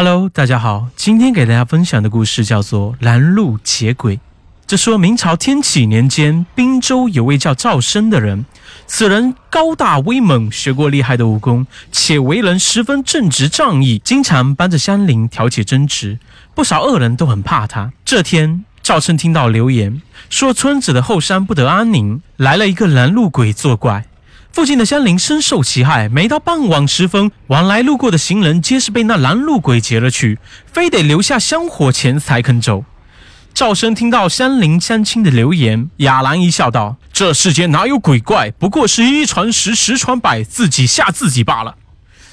Hello，大家好，今天给大家分享的故事叫做《拦路劫鬼》。这说明朝天启年间，滨州有位叫赵生的人，此人高大威猛，学过厉害的武功，且为人十分正直仗义，经常帮着乡邻调解争执，不少恶人都很怕他。这天，赵生听到流言，说村子的后山不得安宁，来了一个拦路鬼作怪。附近的乡邻深受其害，每到傍晚时分，往来路过的行人皆是被那拦路鬼劫了去，非得留下香火钱才肯走。赵生听到乡邻乡亲的留言，哑然一笑，道：“这世间哪有鬼怪？不过是一传十，十传百，自己吓自己罢了。”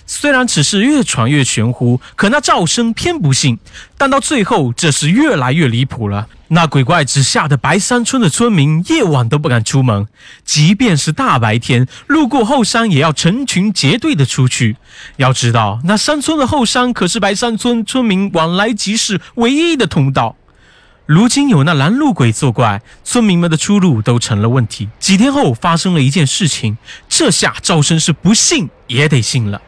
虽然此事越传越玄乎，可那赵生偏不信。但到最后，这是越来越离谱了。那鬼怪只吓得白山村的村民夜晚都不敢出门，即便是大白天路过后山，也要成群结队的出去。要知道，那山村的后山可是白山村村民往来集市唯一的通道。如今有那拦路鬼作怪，村民们的出路都成了问题。几天后，发生了一件事情，这下赵生是不信也得信了。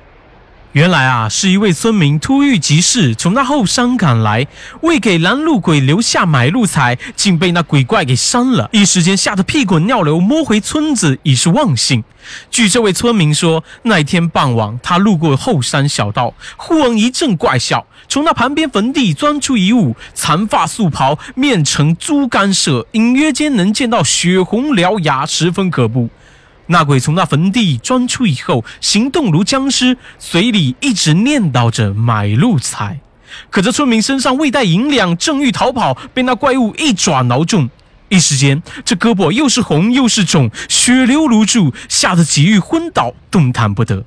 原来啊，是一位村民突遇急事，从那后山赶来，为给拦路鬼留下买路财，竟被那鬼怪给伤了。一时间吓得屁滚尿流，摸回村子已是忘性。据这位村民说，那天傍晚，他路过后山小道，忽闻一阵怪笑，从那旁边坟地钻出一物，长发素袍，面呈猪肝色，隐约间能见到血红獠牙，十分可怖。那鬼从那坟地钻出以后，行动如僵尸，嘴里一直念叨着买路财。可这村民身上未带银两，正欲逃跑，被那怪物一爪挠中，一时间这胳膊又是红又是肿，血流如注，吓得几欲昏倒，动弹不得。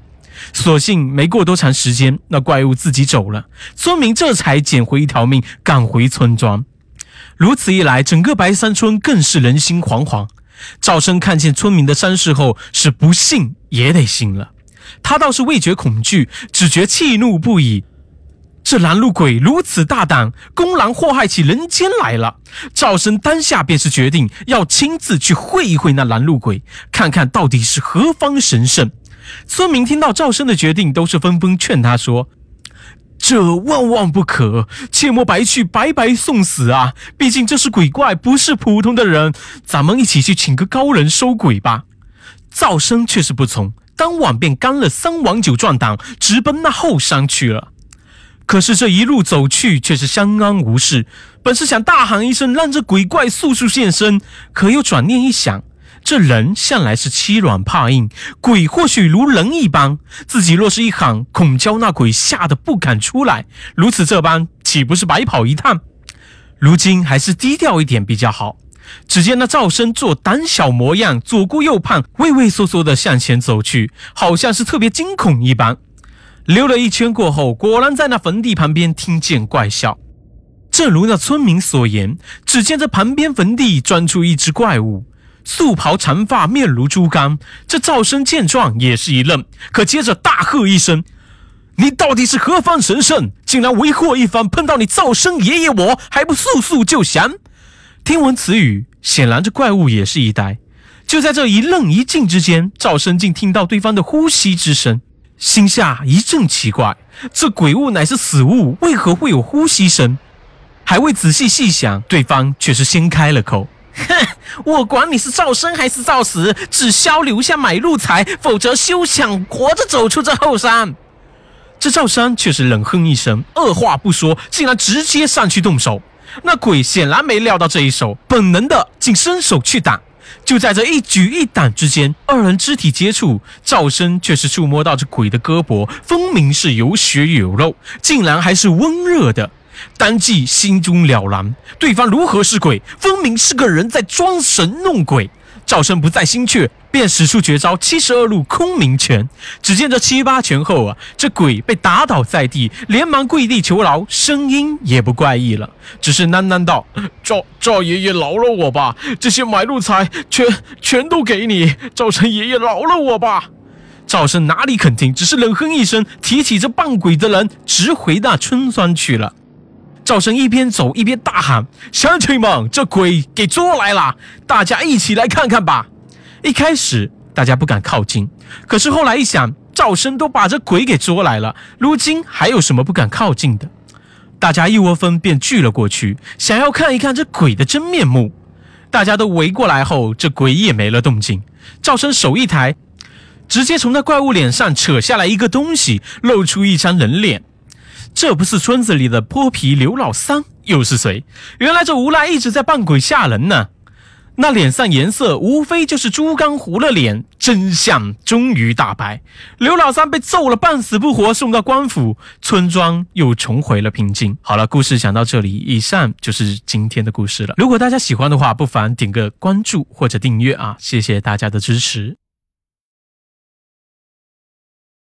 所幸没过多长时间，那怪物自己走了，村民这才捡回一条命，赶回村庄。如此一来，整个白山村更是人心惶惶。赵生看见村民的伤势后，是不信也得信了。他倒是未觉恐惧，只觉气怒不已。这拦路鬼如此大胆，公然祸害起人间来了。赵生当下便是决定要亲自去会一会那拦路鬼，看看到底是何方神圣。村民听到赵生的决定，都是纷纷劝他说。这万万不可，切莫白去，白白送死啊！毕竟这是鬼怪，不是普通的人。咱们一起去请个高人收鬼吧。噪声却是不从，当晚便干了三碗酒壮胆，直奔那后山去了。可是这一路走去，却是相安无事。本是想大喊一声，让这鬼怪速速现身，可又转念一想。这人向来是欺软怕硬，鬼或许如人一般。自己若是一喊，恐教那鬼吓得不敢出来。如此这般，岂不是白跑一趟？如今还是低调一点比较好。只见那赵生做胆小模样，左顾右盼，畏畏缩缩地向前走去，好像是特别惊恐一般。溜了一圈过后，果然在那坟地旁边听见怪笑。正如那村民所言，只见这旁边坟地钻出一只怪物。素袍长发，面如猪肝。这赵生见状也是一愣，可接着大喝一声：“你到底是何方神圣？竟然为祸一方！碰到你赵生爷爷，我还不速速就降！”听闻此语，显然这怪物也是一呆。就在这一愣一静之间，赵生竟听到对方的呼吸之声，心下一阵奇怪：这鬼物乃是死物，为何会有呼吸声？还未仔细细想，对方却是先开了口。哼，我管你是赵生还是赵死，只消留下买路财，否则休想活着走出这后山。这赵山却是冷哼一声，二话不说，竟然直接上去动手。那鬼显然没料到这一手，本能的竟伸手去挡。就在这一举一挡之间，二人肢体接触，赵生却是触摸到这鬼的胳膊，分明是有血有肉，竟然还是温热的。当即心中了然，对方如何是鬼？分明是个人在装神弄鬼。赵生不再心怯，便使出绝招七十二路空明拳。只见这七八拳后啊，这鬼被打倒在地，连忙跪地求饶，声音也不怪异了，只是喃喃道：“赵赵爷爷饶了我吧，这些买路财全全都给你。赵生爷爷饶了我吧。”赵生哪里肯听，只是冷哼一声，提起这扮鬼的人，直回那村庄去了。赵生一边走一边大喊：“乡亲们，这鬼给捉来了！大家一起来看看吧！”一开始大家不敢靠近，可是后来一想，赵生都把这鬼给捉来了，如今还有什么不敢靠近的？大家一窝蜂便聚了过去，想要看一看这鬼的真面目。大家都围过来后，这鬼也没了动静。赵生手一抬，直接从那怪物脸上扯下来一个东西，露出一张人脸。这不是村子里的泼皮刘老三，又是谁？原来这无赖一直在扮鬼吓人呢。那脸上颜色无非就是猪肝糊了脸，真相终于大白。刘老三被揍了半死不活，送到官府，村庄又重回了平静。好了，故事讲到这里，以上就是今天的故事了。如果大家喜欢的话，不妨点个关注或者订阅啊，谢谢大家的支持。